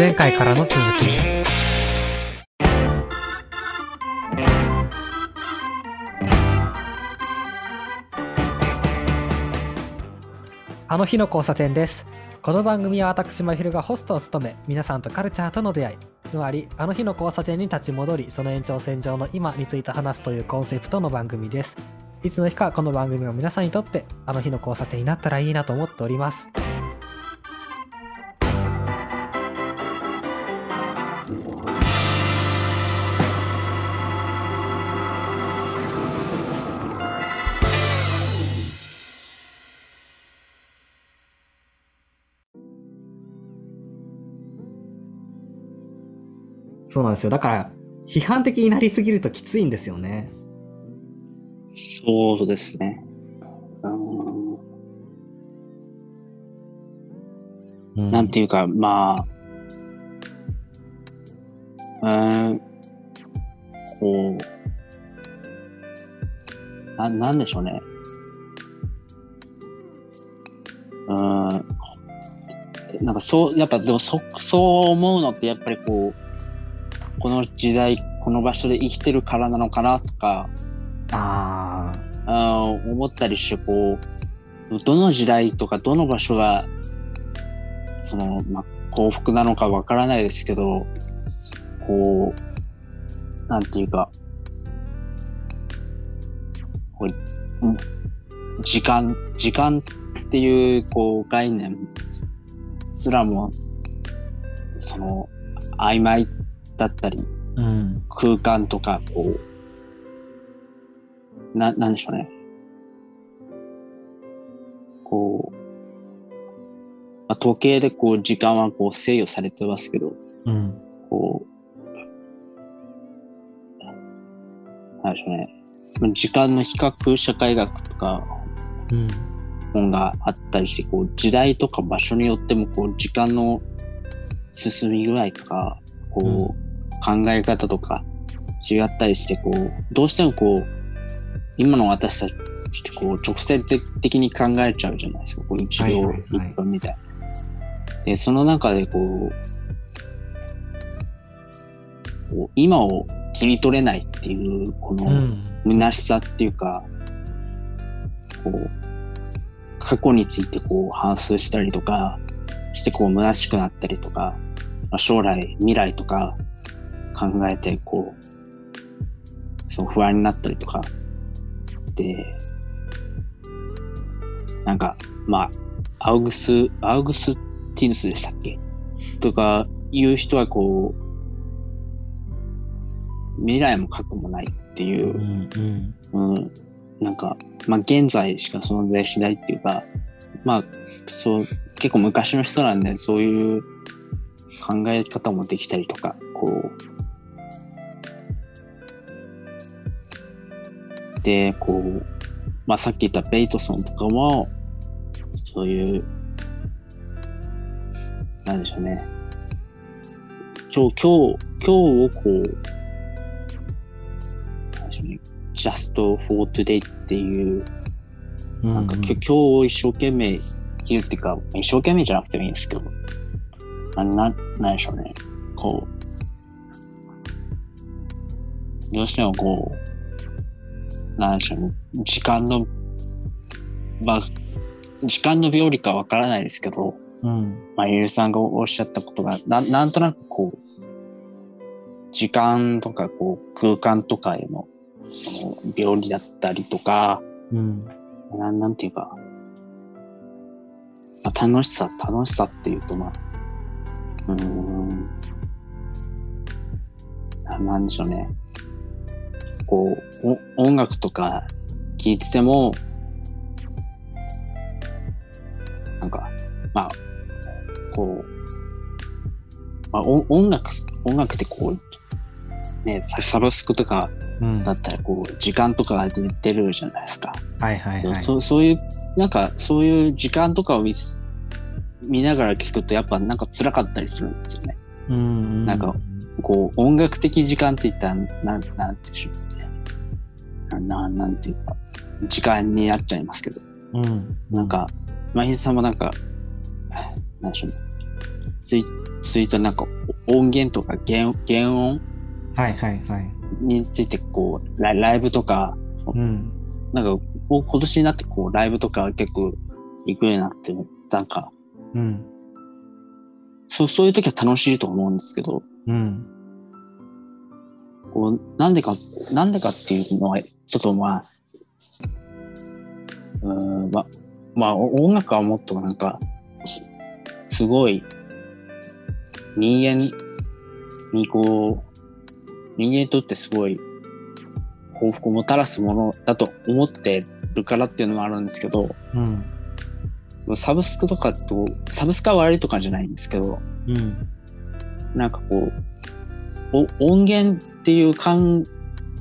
前回からの続き。あの日の交差点です。この番組は私まひるがホストを務め皆さんとカルチャーとの出会い。つまりあの日の交差点に立ち戻りその延長線上の今について話すというコンセプトの番組です。いつの日かこの番組が皆さんにとってあの日の交差点になったらいいなと思っております。そうなんですよ。だから、批判的になりすぎるときついんですよね。そうですね。うん、なんていうか、まあ、うん、こう、な、なんでしょうね。うん、なんかそう、やっぱでもそ、そう思うのってやっぱりこう、この時代、この場所で生きてるからなのかなとか、ああ思ったりして、こう、どの時代とかどの場所が、その、まあ、幸福なのかわからないですけど、こう、なんていうか、こう、うん時間、時間っていう、こう、概念すらも、その、曖昧だったり、あ、うん。空間とか、こう、な、なんでしょうね。こう、まあ、時計でこう、時間はこう、制御されてますけど、うん。こう、なんでしょうね。まあ時間の比較社会学とかうん。本があったりして、こう、時代とか場所によっても、こう、時間の進み具合とか、こう、考え方とか違ったりして、こう、どうしてもこう、今の私たちってこう、直接的に考えちゃうじゃないですか。こう、一秒一分みたいな。で、その中でこう、こう今を切り取れないっていう、この、うん。虚しさっていうか、こう、過去についてこう反芻したりとかしてこう虚しくなったりとか、まあ、将来、未来とか考えてこう、そう不安になったりとか、で、なんか、まあ、アウグス、アウグスティヌスでしたっけ？とかいう人はこう、未来も過去もないっていうう、ん。うん。うん、なんか、まあ、現在しか存在しないっていうか、まあ、そう、結構昔の人なんで、そういう考え方もできたりとか、こう、で、こう、まあ、さっき言ったベイトソンとかも、そういう、なんでしょうね。今日、今日、今日をこう、なんでしょうね。just for today っていう、なんか、今日を一生懸命生きるっていうか、一生懸命じゃなくてもいいんですけど、な、な、なんでしょうね。こう、どうしてもこう、なんでしょうね。時間の、まあ、時間の病理かわからないですけど、うん。まあ、ゆうさんがおっしゃったことが、ななんとなくこう、時間とかこう空間とかへのその病理だったりとか、うん。なんなんていうか、まあ、楽しさ、楽しさっていうと、まあ、うーん、ななんでしょうね。こう、お音楽とか聴いてても、なんか、まあ、こう、まあ、お音楽、音楽ってこう、ね、サブスクとかうん。だったらこう、時間とかが出てるじゃないですか。はいはいはい。そうそういう、なんかそういう時間とかを見つ見ながら聞くとやっぱなんか辛かったりするんですよね。うん。なんかこう音楽的時間って言ったら、なん、なんていうんでしょうね。な、ななんていうか、時間になっちゃいますけど。うん。なんか、まひさんもなんか、なんでしょうね。ついついたなんか音源とか原原音？はいはいはい。についてこうライライブとかうん。なんか今年になってこうライブとか結構行くようになってなんかうん。そうそういう時は楽しいと思うんですけどうん。こうなんでかなんでかっていうのはちょっとまあうーんままあお音楽はもっとなんかすごい人間にこう人間にとってすごい幸福をもたらすものだと思ってるからっていうのもあるんですけどうん。サブスクとかとサブスクは悪いとかじゃないんですけどうん。なんかこうお音源っていう考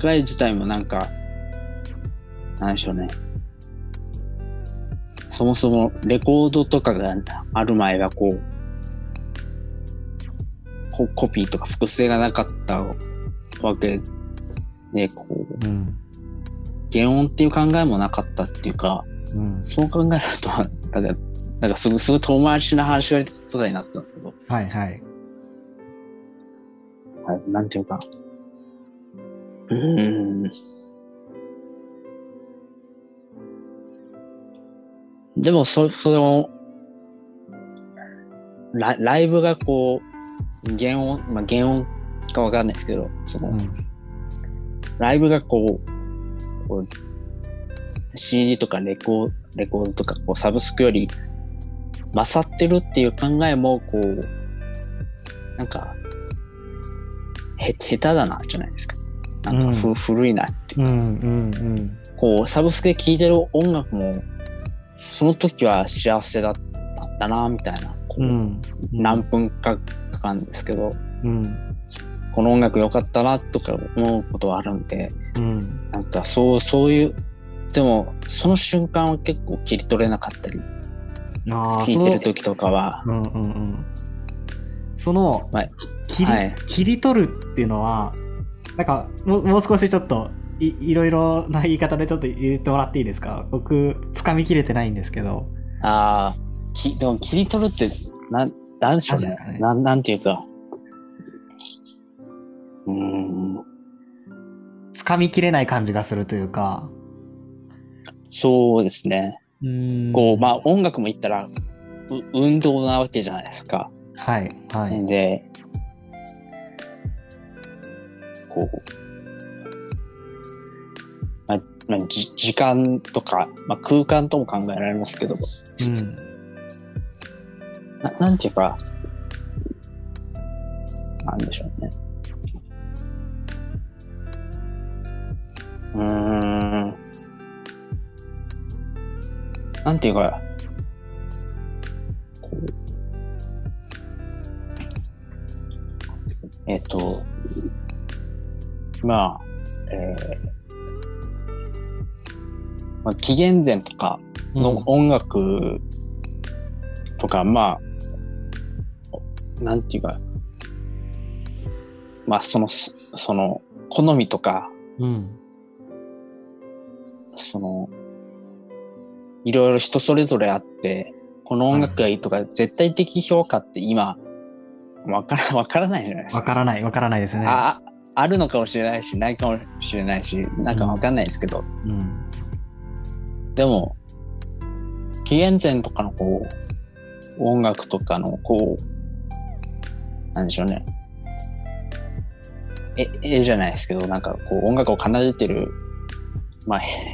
え自体もなんかなんでしょうねそもそもレコードとかがある前はこうココピーとか複製がなかったわけでこううん。原音っていう考えもなかったっていうかうん。そう考えるとなんかなんかすぐすぐ遠回しな話がことになったんですけどはいはい。はい、なんていうか。うーん。でも、そ、その、ラライブがこう、原音、まあ、原音かわかんないですけど、その、うん。ライブがこう、こう CD とかレコレコードとかこうサブスクより勝ってるっていう考えもこうなんかへ下手だなじゃないですか。なんかふ、うん古いなっていううんうんこうサブスクで聴いてる音楽もその時は幸せだったなみたいなこう、うん。うん。何分かかかるんですけどうん。この音楽良かったなとか思うことはあるんでうん。なんかそうそういうでもその瞬間は結構切り取れなかったり聴いてる時とかはうんうんうん。その、はい。切り、はい。切り取るっていうのは、なんか、もうもう少しちょっとい、いろいろな言い方でちょっと言ってもらっていいですか？僕、掴みきれてないんですけど。ああきでも切り取るってなんなんでしょうね。ね。なんなんていうか。うーん。掴みきれない感じがするというか。そうですね。うん。こうまあ音楽も言ったらう運動なわけじゃないですか。はい、はい。でこう、まあまあ、じ時間とか、まあ、空間とも考えられますけどうん。ななんていうかなんでしょうね。うーんなんていうかこうえっ、とまあえーまあ、紀元前とかの音楽とか、まあ、なんていうか、まあ、その、すその、好みとか、うん。その、いろいろ人それぞれあって、この音楽がいいとか、絶対的評価って今、わから、わからないじゃないですか。わからない、わからないですね。あ、あるのかもしれないし、ないかもしれないし、なんかわかんないですけど、うん。でも、紀元前とかのこう、音楽とかのこう、なんでしょうね。え、絵じゃないですけど、なんかこう音楽を奏でてる、まあ、へ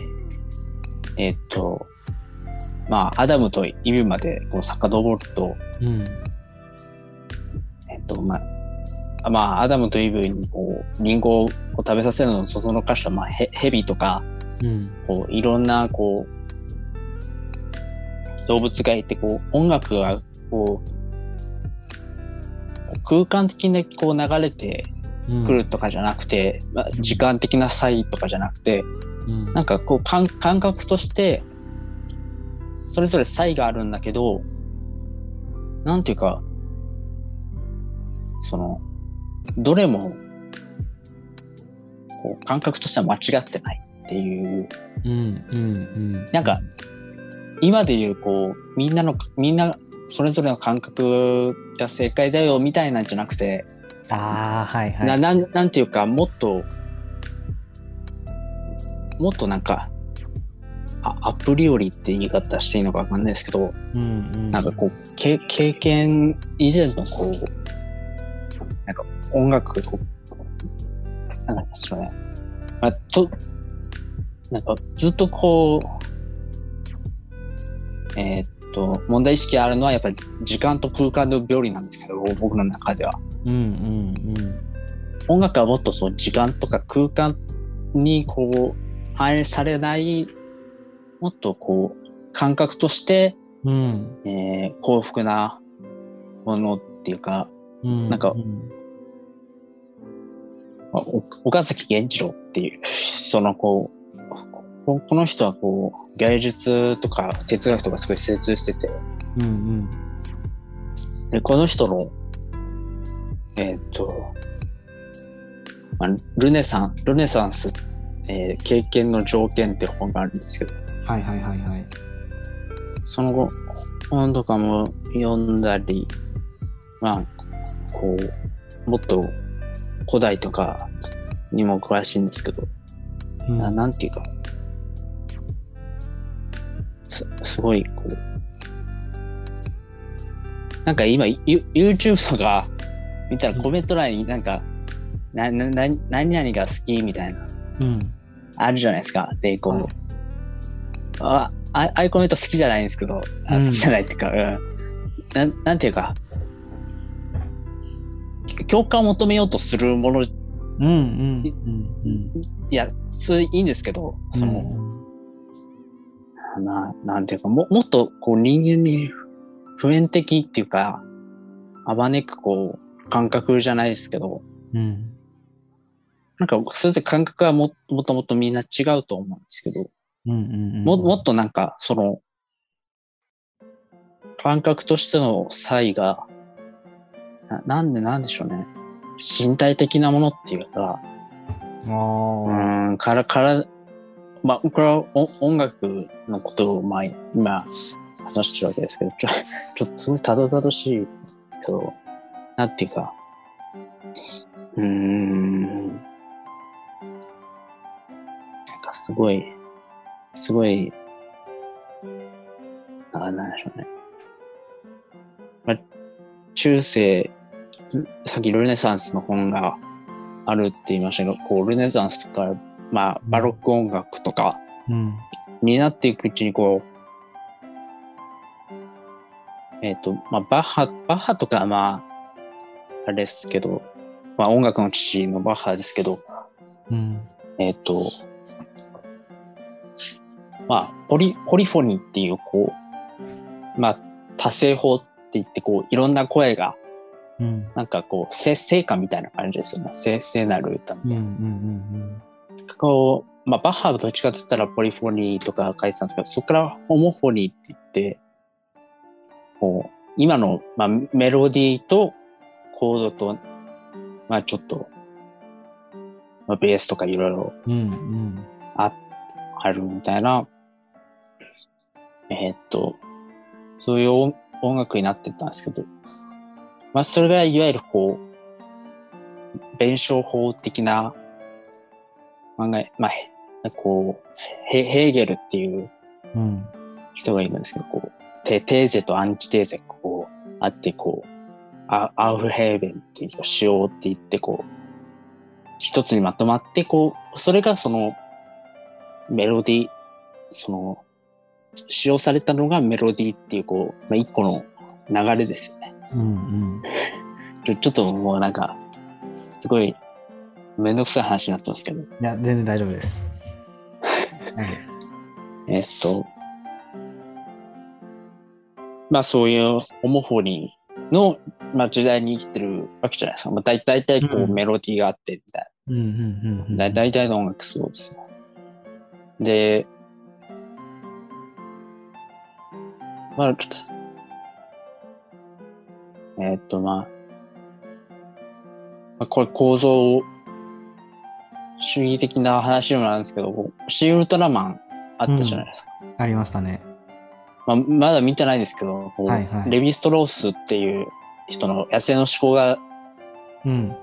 えっと、まあ、アダムとイブまでこう遡ると、うん。えっと、まあ、まあ、アダムとイブにこう、リンゴを食べさせるのをそそのかした、まあ、ヘヘビとか、うん。こういろんなこう動物がいてこう音楽がこう空間的にこう流れてうん。くるとかじゃなくて、まあ、時間的な差異とかじゃなくて、うん。なんかこう感感覚としてそれぞれ差異があるんだけどなんていうかそのどれもこう感覚としては間違ってないっていううん。うん。うん。なんか、今で言う、こう、みんなの、みんなそれぞれの感覚が正解だよみたいなんじゃなくて、ああ、はいはい。ななんなんていうかもっともっとなんかあアプリよりって言い方していいのかわかんないですけど、うんうん、なんかこうけ経験以前のこうなんか音楽こうなんかですかね、まあ、となんかずっとこうえーっと問題意識あるのはやっぱり時間と空間の病理なんですけど僕の中ではうんうん音楽はもっとそう時間とか空間にこう反映されないもっとこう感覚として、うん。うん。えー幸福なものっていうかうん。なんかうんまあお岡崎源一郎っていうそのこうここの人はこう芸術とか哲学とかすごい精通しててうんうん。でこの人のえーっと、まあ、ルネサンルネサンス、えー経験の条件って本があるんですけどはいはいはいはい。その後本とかも読んだりまあこうもっと古代とかにも詳しいんですけどうんななんていうか、すすごい、こう、なんか今、ユ YouTube とか見たらコメント欄になんか、な、な、な、何々が好きみたいな、うん。あるじゃないですか。で、こう、はいあ、あああいうコメント好きじゃないんですけど、あうん好きじゃないっていうか、うん。なん、なんていうか、共感を求めようとするもの、いうんうんうんや、それいいんですけど、うん。その、ななんていうかももっとこう人間に普遍的っていうかあばねくこう感覚じゃないですけどうん。なんかそれで感覚はももっともっとみんな違うと思うんですけどうんうんうん。ももっとなんかその感覚としての差異がななんでなんでしょうね。身体的なものっていうかあうあ。んからからまあこれはお音楽のことをまあ今話してるわけですけどちょちょっとすごいたどたどしいですけどなんていうかうーん。なんかすごいすごいあなんでしょうね、まあ、中世さっきルネサンスの本があるって言いましたけどこうルネサンスとかまあ、バロック音楽とかうん。になっていくうちにこう、えっ、と、まあ、バッハ、バッハとかはまあ、あれですけど、まあ、音楽の父のバッハですけど、うん。えっ、と、まあ、ポリ、ポリフォニーっていう、こう、まあ、多声法って言って、こう、いろんな声が、うん。なんかこう、聖聖歌みたいな感じですよね。聖聖なる歌みたいなうんうんうんこう、まあ、バッハはどっちかって言ったらポリフォニーとか書いてたんですけど、そこからホモフォニーって言って、こう、今の、まあ、メロディーとコードと、まあちょっと、まあ、ベースとかいろいろうん。うんうん。ああるみたいな、えーっと、そういう音音楽になってったんですけど、まあそれがいわゆるこう、弁証法的な考え、まあ、へこう、ヘヘーゲルっていううん。人がいるんですけど、こう、テテーゼとアンチテーゼがこう、あって、こう、アアウフヘーベンっていうか、使用って言って、こう、一つにまとまって、こう、それがその、メロディー、その、使用されたのがメロディーっていう、こう、まあ、一個の流れですよね。うんうん。ちょちょっともうなんか、すごい、めんどくさい話になってますけど、いや、全然大丈夫です。はい。えっと、まあそういうホモフォニーの、まあ、時代に生きてるわけじゃないですか。まあ、大大体こううんメロディーがあってみたいうんうん。大体の音楽そうですね。で、まあちょっと、えっとまあ、まあ、これ構造主義的な話にもなるんですけど、シーウルトラマンあったじゃないですか。ありましたね。まあ、まだ見てないですけど、はいはいレヴィストロースっていう人の野生の思考がうん。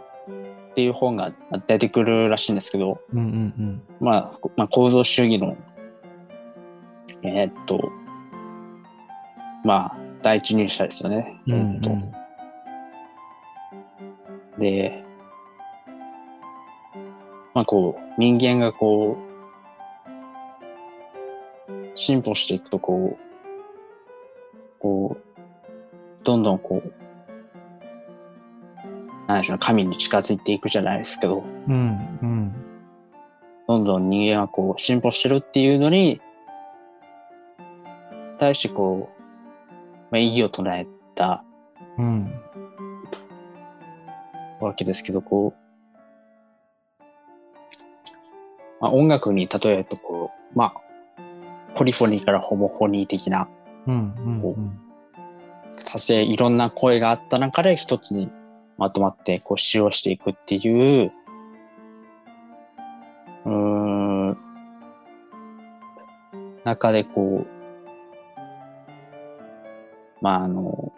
っていう本が出てくるらしいんですけど、うんうんまあ、こまあ、構造主義の、えーっと、まあ、第一人者ですよね。うん。うん。で、まあこう、人間がこう、進歩していくとこう、こう、どんどんこう、なんでしょうね、神に近づいていくじゃないですけど、うんうん。どんどん人間はこう、進歩してるっていうのに、対してこう、まあ、意義を唱えたうん。わけですけど、こう、まあ、音楽に例えると、こう、まあ、ポリフォニーからホモフォニー的なうんうんうん。多性、いろんな声があった中で一つにまとまって、こう、使用していくっていう、うーん、中でこう、まあ、あの、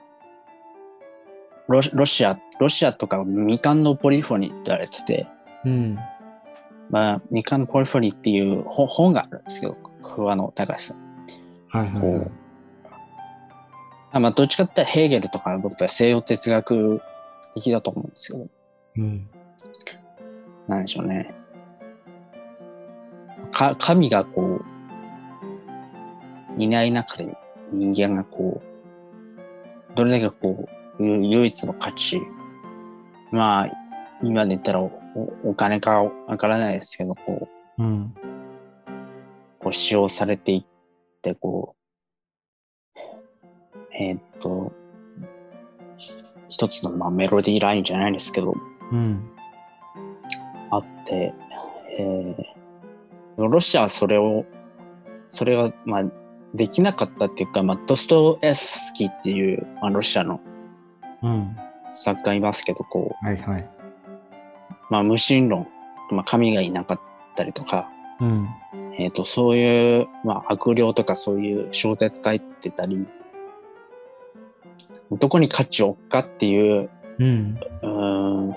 ロロシア、ロシアとか未完のポリフォニーって言われてて、うん。まあ、未完のポリフォニーっていう本本があるんですけど、桑野隆さん。はいはいはい。あまあ、どっちかって言ったらヘーゲルとかの僕は西洋哲学的だと思うんですけど、うん。なんでしょうね。か、神がこう、いない中で人間がこう、どれだけこう、ゆ唯一の価値、まあ、今で言ったらおおお金かわからないですけど、こう、うん。こう使用されていって、こう、えーっと、一つのまあメロディーラインじゃないですけど、うん。あって、えーロシアはそれを、それが、まあ、できなかったっていうか、まあ、ドストエフスキーっていう、まあ、ロシアのうん。作家いますけど、こはいはい。う、まあ、無神論、まあ、神がいなかったりとか、うん。えっ、と、そういう、まあ、悪霊とかそういう小説書いてたり、どこに価値を置くかっていう、うん。うーん、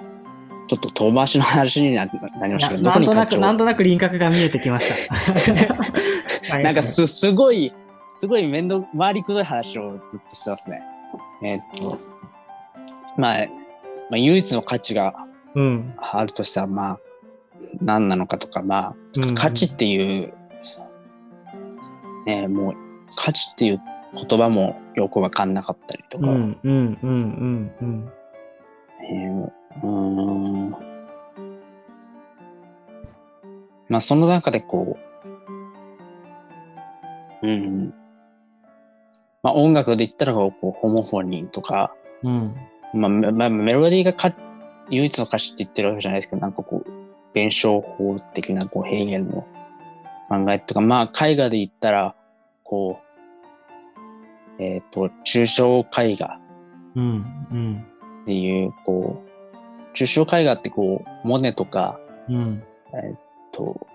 ちょっと遠回しの話にななりましたけど、どなんとなく、なんとなく輪郭が見えてきました。はいなんかす、すごい、すごい面倒、回りくどい話をずっとしてますね。えーっと、まあ、まあ、唯一の価値がうん。あるとしたら、まあ、何なのかとか、まうんあ、価値っていう、ね、もう、価値っていう言葉もよくわかんなかったりとか、うんうんうんうんうん。えーうーん、まあ、その中でこう、うん、まあ、音楽で言ったらこう、こうホモフォニーとか、うん。まあ、めまあ、メロディーがか唯一の歌詞って言ってるわけじゃないですけど、なんかこう、弁証法的なこうヘーゲルの考えとか、まあ、絵画で言ったら、こう、えっ、と、抽象絵画うんうんっていう、こう、抽象絵画ってこう、モネとか、うん。と、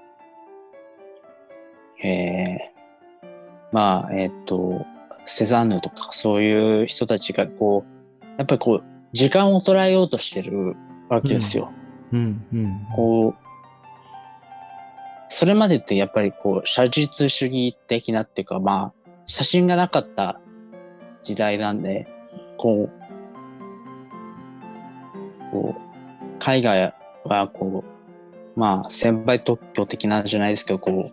えー、まあ、えっ、と、セザンヌとかそういう人たちがこう、やっぱりこう、時間を捉えようとしてるわけですよ。うんうん。こう、それまでってやっぱりこう、写実主義的なっていうか、まあ、写真がなかった時代なんで、こう、こう、海外はこう、まあ、先輩特許的なんじゃないですけど、こう、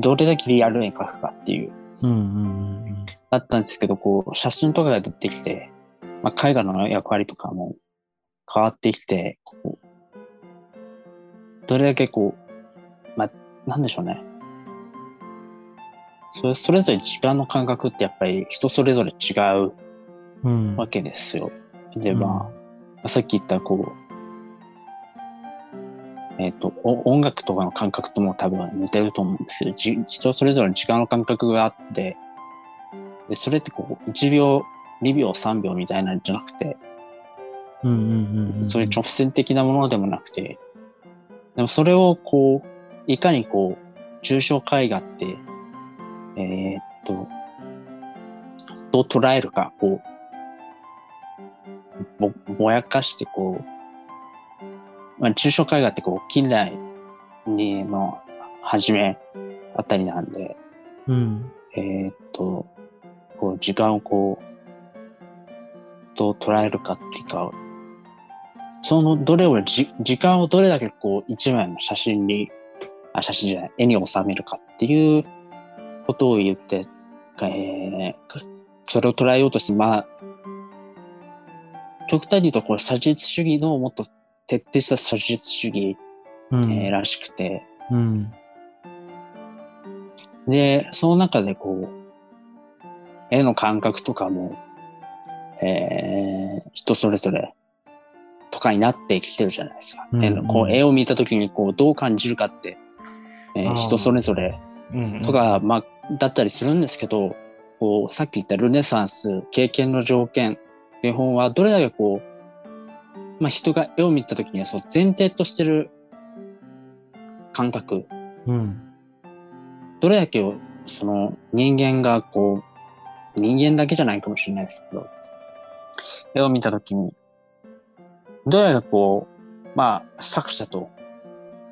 どれだけリアルに描くかっていう、うんうんだったんですけど、こう、写真とかが出てきて、まあ、絵画の役割とかも変わってきて、こう、どれだけこう、まあ、なんでしょうね。それそれぞれ時間の感覚ってやっぱり人それぞれ違ううん。わけですよ。で、うんまあ、さっき言ったこう、えっ、と、お音楽とかの感覚とも多分似てると思うんですけど、じ人それぞれ時間の感覚があって、で、それってこう、1秒、2秒、3秒みたいなんじゃなくて、うんうんうん。そういう直線的なものでもなくて、でもそれをこう、いかにこう、抽象絵画って、えーっと、どう捉えるか、こう、ぼ、ぼやかして、こう、まあ、抽象絵画ってこう、近代にの初めあたりなんで、うん。えーっと、こう、時間をこう、どう捉えるかっていうか、その、どれをじ、時間をどれだけこう、一枚の写真に、あ、写真じゃない、絵に収めるかっていうことを言って、えーそれを捉えようとして、まあ、極端に言うと、こう、写実主義のもっと徹底した写実主義、うん。えーらしくて、うん。で、その中でこう、絵の感覚とかも、えー人それぞれとかになってきてるじゃないですか。うん絵のこう絵を見たときにこうどう感じるかって、えー人それぞれうん。とか、まあ、だったりするんですけど、こうさっき言ったルネサンス、経験の条件っていう本はどれだけこう、まあ、人が絵を見たときにはそう前提としてる感覚うん。どれだけをその人間がこう、人間だけじゃないかもしれないですけど、絵を見たときに、どれだけこう、まあ作者と、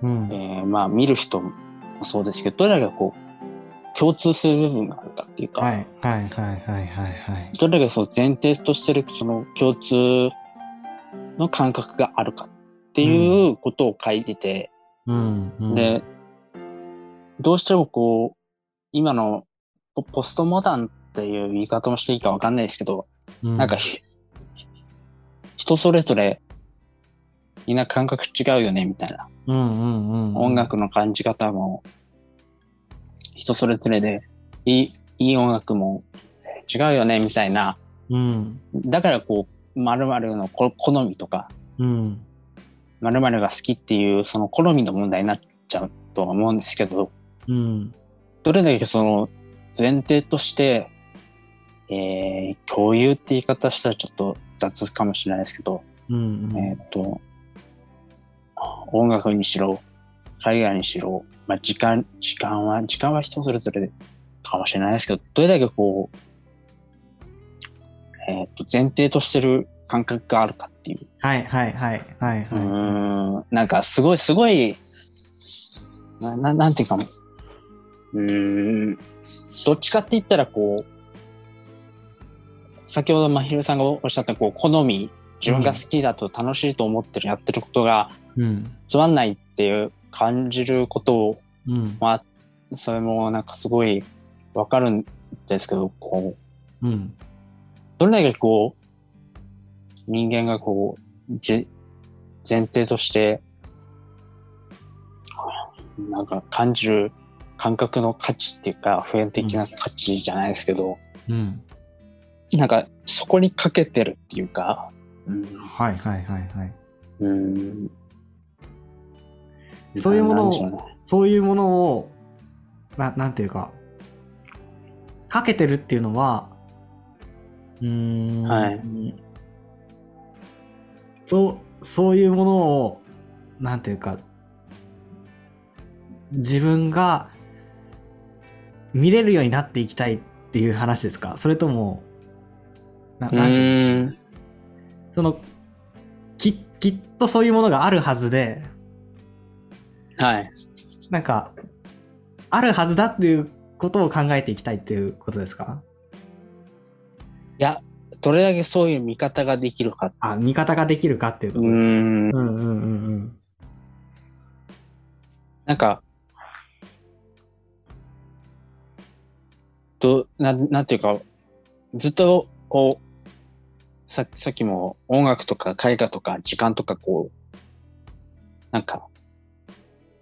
うん。えーまあ見る人もそうですけど、どれだけこう、共通する部分があるかっていうか、はい。はい。はい。はい。はい。はい。どれだけそう前提としてるその共通の感覚があるかっていうことを書いてて、うん。うん、で、どうしてもこう、今のポポストモダンっていう言い方もしていいかわかんないですけど、うん、なんかひ人それぞれみんな感覚違うよねみたいな、うんうんうん、音楽の感じ方も人それぞれでいいいい音楽も違うよねみたいな、うん。だからこう、〇〇のこ好みとか、うん。〇〇が好きっていうその好みの問題になっちゃうとは思うんですけど、うん。どれだけその前提として、えー共有って言い方したらちょっと雑かもしれないですけど、うん。えっ、と、音楽にしろ、海外にしろ、まあ、時間、時間は、時間は人それぞれかもしれないですけど、どれだけこう、えっ、と、前提としてる感覚があるかっていう。はいはいはいはいうはい。ーん、なんかすごい、すごい、な、ななんていうか、うーん、どっちかって言ったらこう、先ほどまひるさんがおっしゃったこう好み自分が好きだと楽しいと思ってる、やってることがうん。つまんないっていう感じることをうん。まあそれもなんかすごいわかるんですけどこううん。どれだけこう人間がこうじ前提としてなんか感じる感覚の価値っていうか普遍的な価値じゃないですけど、うん。なんかそこにかけてるっていうか、うんはいはいはいはい。うんそういうものをそういうものを、ななんていうか、かけてるっていうのは、うーん。はい。そう、そういうものを、なんていうか、自分が見れるようになっていきたいっていう話ですか？それとも、なうなんていうーん。その、き、きっとそういうものがあるはずで、はい。なんか、あるはずだっていうことを考えていきたいっていうことですか？いや、どれだけそういう見方ができるか。あ、見方ができるかっていうこうとですかん。うんうんうんうん。なんか、どなんなんていうか、ずっとこう、ささっきも音楽とか絵画とか時間とかこう、なんか、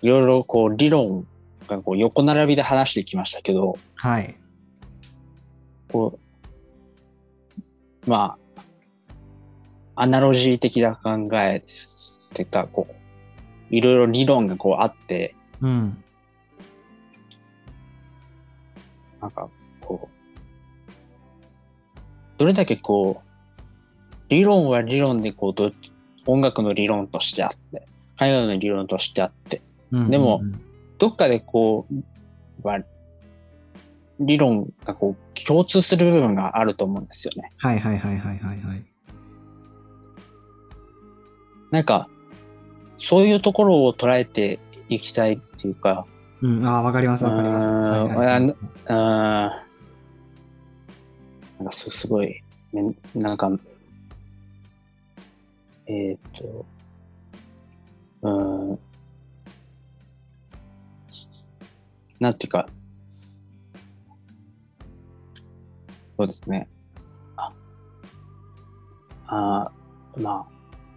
いろいろこう理論がこう横並びで話してきましたけど、はい。こう、まあ、アナロジー的な考えっていうか、こう、いろいろ理論がこうあって、うん。なんか、こう、どれだけこう、理論は理論でこうど、音楽の理論としてあって、絵画の理論としてあって、うんでもどっかでこう、は理論がこう共通する部分があると思うんですよね。はいはいはいはいはいはい。なんか、そういうところを捉えていきたいっていうか、うん、ああ、わかりますわかります。うーんなんかすすごい、めんなんか、えーっと、うーん、なんていうか、そうですね。あ、あーま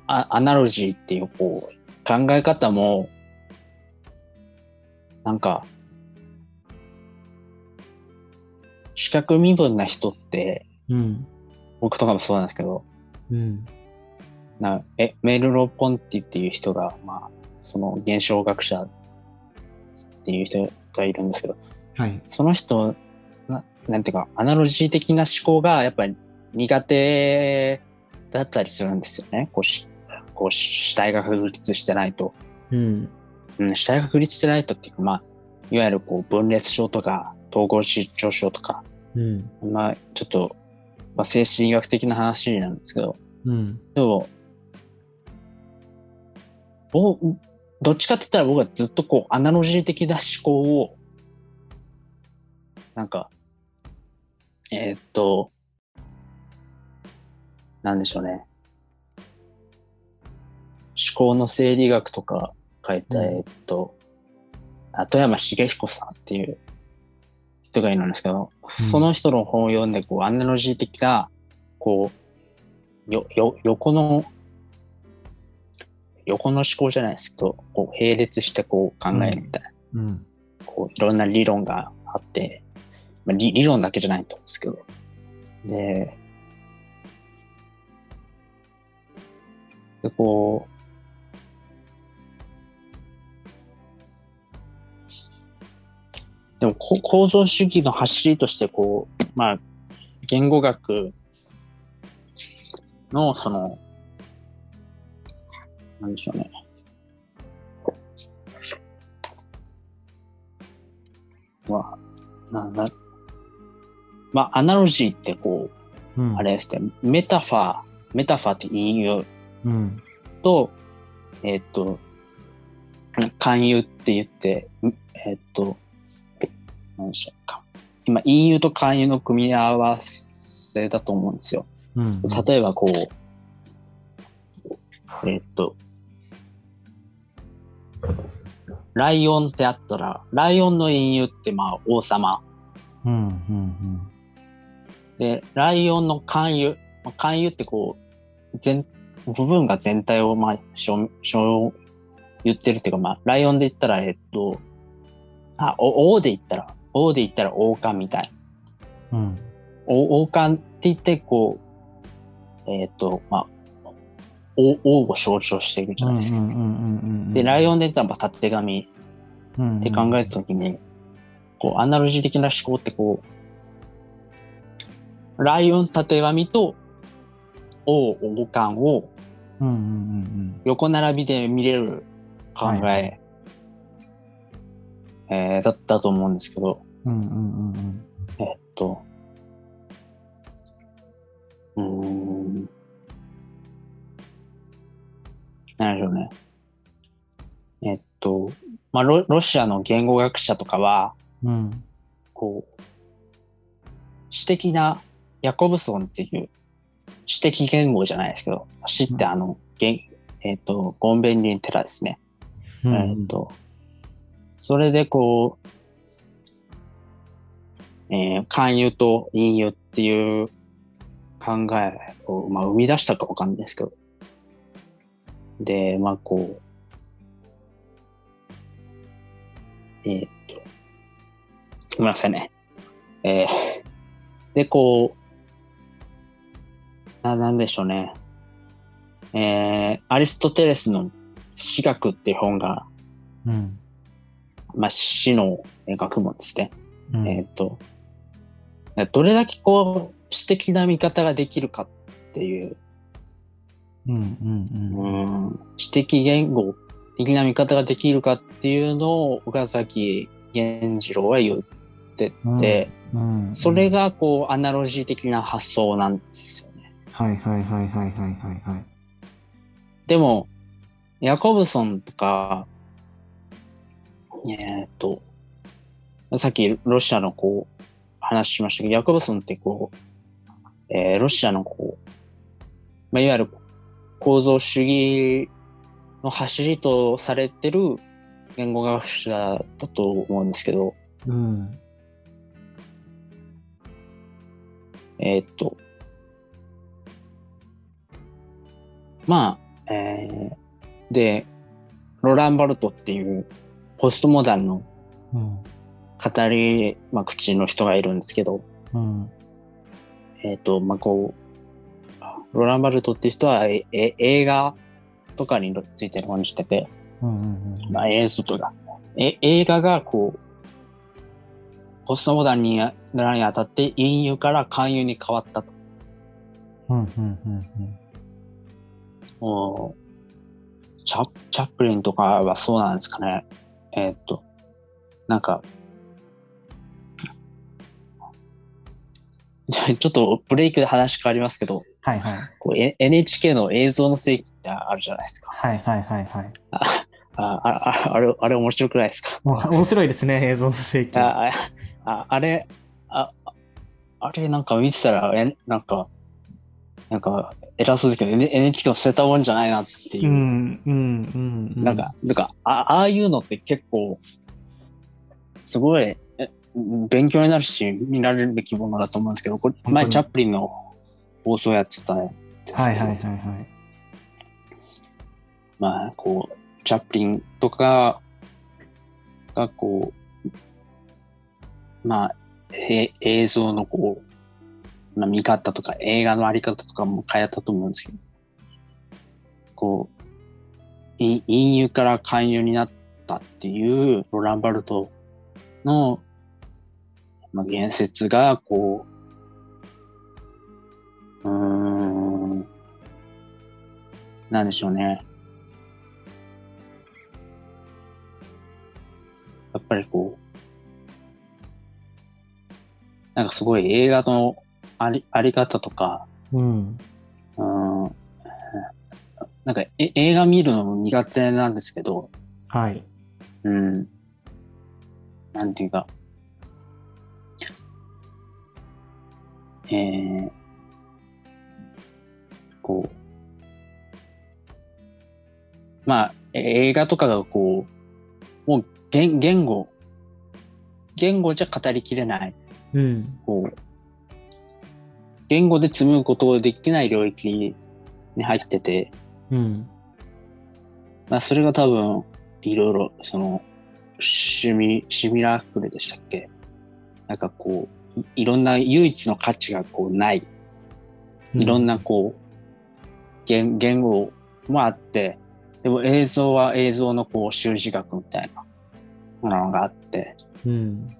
あ、あアナロジーっていうこう考え方も、なんか、視覚身分な人って、うん。僕とかもそうなんですけど、うん。なえメールロ・ポンティっていう人が、まあ、その現象学者っていう人がいるんですけど、はい。その人、ななんていうか、アナロジー的な思考がやっぱり苦手だったりするんですよね。こうしこう主体が確立してないと。うん。うん、主体が確立してないとっていうか、まあ、いわゆるこう分裂症とか統合失調症とか、うん。まあ、ちょっと、まあ、精神医学的な話なんですけど、うん。でも、僕どっちかって言ったら僕はずっとこう、アナロジー的な思考を、なんか、えーっと、なんでしょうね。思考の生理学とか書いた、うんえーっと、あ富山茂彦さんっていう人がいるんですけど、うんその人の本を読んで、こう、アナロジー的な、こう、よ、よ、横の、横の思考じゃないですけど、こう、並列してこう考えるみたいな、うん。こう、いろんな理論があって、まあ、理理論だけじゃないと思うんですけど、で、で、こう、でも構造主義の走りとしてこう、まあ、言語学のその、なんでしょうね。まあ、な、な、まあ、アナロジーってこう、うん。あれですね、メタファー、メタファーって引用うん。と、えっ、と、勧誘って言って、んえっ、と、何でしょうか。今、引誘と勧誘の組み合わせだと思うんですよ。うん。例えば、こう、えっ、と、ライオンってあったら、ライオンの引誘って、まあ、王様。うん。うん。で、ライオンの勧誘。まあ勧誘ってこう、全、部分が全体を、まあ、しょ、しょ、言ってるっていうか、まあ、ライオンで言ったら、えっと、あ、お王で言ったら、王で言ったら王冠みたい。うん。お王冠って言って、こう、えっと、まあ、王王を象徴しているじゃないですか。で、ライオンで言ったら、まあ、たてがみンって考えたときに、こう、アナロジー的な思考ってこう、ライオンたてがみと王王冠を横並びで見れる考え、はいえーだったと思うんですけど、うん。うんうんうんえっと、うーん、なんでしょうね。えっと、まあロ、ロシアの言語学者とかは、うん。うん。こう、詩的なヤコブソンっていう詩的言語じゃないですけど、詩ってあの、言えっ、と、ゴンベンリンテラですね。うんえっ、と、それでこう、えー、勧誘と引誘っていう考えを、まあ、生み出したかわかんないですけど、で、まあ、こう、えーっと、ごめんなさいね。えー、で、こう、な、なんでしょうね。えー、アリストテレスの詩学っていう本が、うん。まあ、詩のえー学問ですね。うん。えーっと、どれだけこう、詩的な見方ができるかっていう、うんうんうん。うん、詩的言語的な見方ができるかっていうのを岡崎源次郎は言ってて、うんそれがこうアナロジー的な発想なんですよね。はいはいはいはいはいはいはい。でも、ヤコブソンとか、えーっと、さっきロシアのこう、話しましたけど、ヤコブソンってこう、えーロシアのこう、まあ、いわゆる構造主義の走りとされてる言語学者だと思うんですけど、うん。えーっと、まあ、えーで、ロランバルトっていうポストモダンのうん。語り、まあ、口の人がいるんですけど、うん。えっ、と、まあ、こう、ロランバルトっていう人はええ映画とかについて論じてて、うんうんうんまあ、映像とか、え映画がこう、ポストモダンになるにあたって隠喩から勧誘に変わったと。うんうんうんうんもうチャチャップリンとかはそうなんですかね。えーっと、なんか、ちょっとブレイクで話変わりますけど、はいはい。こうえ NHK の映像の世紀ってあるじゃないですか。はいはいはいはい。ああああれ、あれ面白くないですか？面白いですね、映像の世紀。ああああれあ、あれなんか見てたら、えなんか、なんか偉そうですけど、NHK を捨てたもんじゃないなっていうう。んうんうんうん。なんか、なんかあ、ああいうのって結構、すごい、え勉強になるし、見られるべきものだと思うんですけど、これ前、チャップリンの放送やってたんですけどはいはいはいはい。まあ、こう、チャップリンとかが、こう、まあ、え映像のこう、まあ、見方とか映画のあり方とかも変えたと思うんですけど、こう、い隠喩から勧誘になったっていうロランバルトの、まあ、言説が、こう、うーん、なんでしょうね。やっぱりこう、なんかすごい映画のありあり方とか、うん。うん、なんかえ映画見るのも苦手なんですけど、はい。うん、なんていうか、えー、こう、まあ、え映画とかがこう、もう言言語、言語じゃ語りきれない、うん。こう、言語で紡ぐことができない領域に入ってて、うん。まあ、それが多分、いろいろ、その、シミ、シミラークルでしたっけ？なんかこう、いいろんな唯一の価値がこうない、いろんなこう、言言語もあって、でも映像は映像のこう修辞学みたいなものがあって、うん。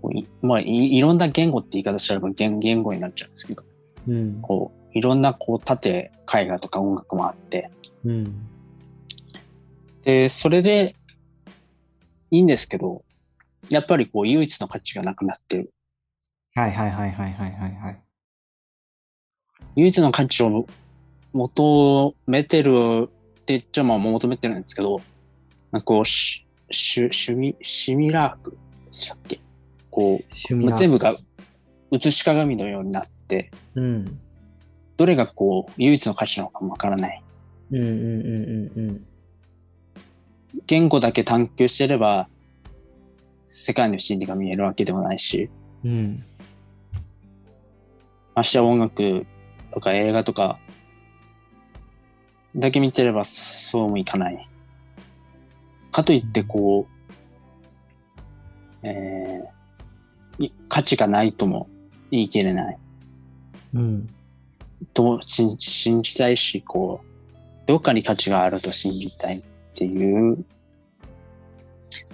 こういまあい、いろんな言語って言い方したら言言語になっちゃうんですけど、うん。こう、いろんなこう縦絵画とか音楽もあって、うん。で、それでいいんですけど、やっぱりこう唯一の価値がなくなってる。はいはいはいはいはいはいはい。唯一の価値を求めてるって言っちゃまあ求めてるんですけど、なんかこう、しし趣味、シミラークでしたっけ？こう、全部が映し鏡のようになって、うん。どれがこう、唯一の価値なのかもわからない。うんうんうんうんうん。言語だけ探求してれば、世界の真理が見えるわけでもないし、うん。ましてや音楽とか映画とかだけ見てればそうもいかない。かといってこう、えーい価値がないとも言い切れない。うん。とも信じ信じたいし、こう、どっかに価値があると信じたいっていう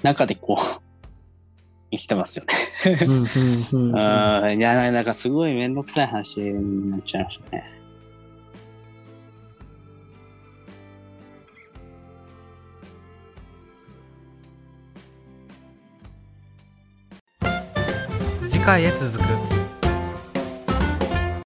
中でこう、生きてますよね。うん いや、なんかすごいめんどくさい話になっちゃいましたね。次回へ続く。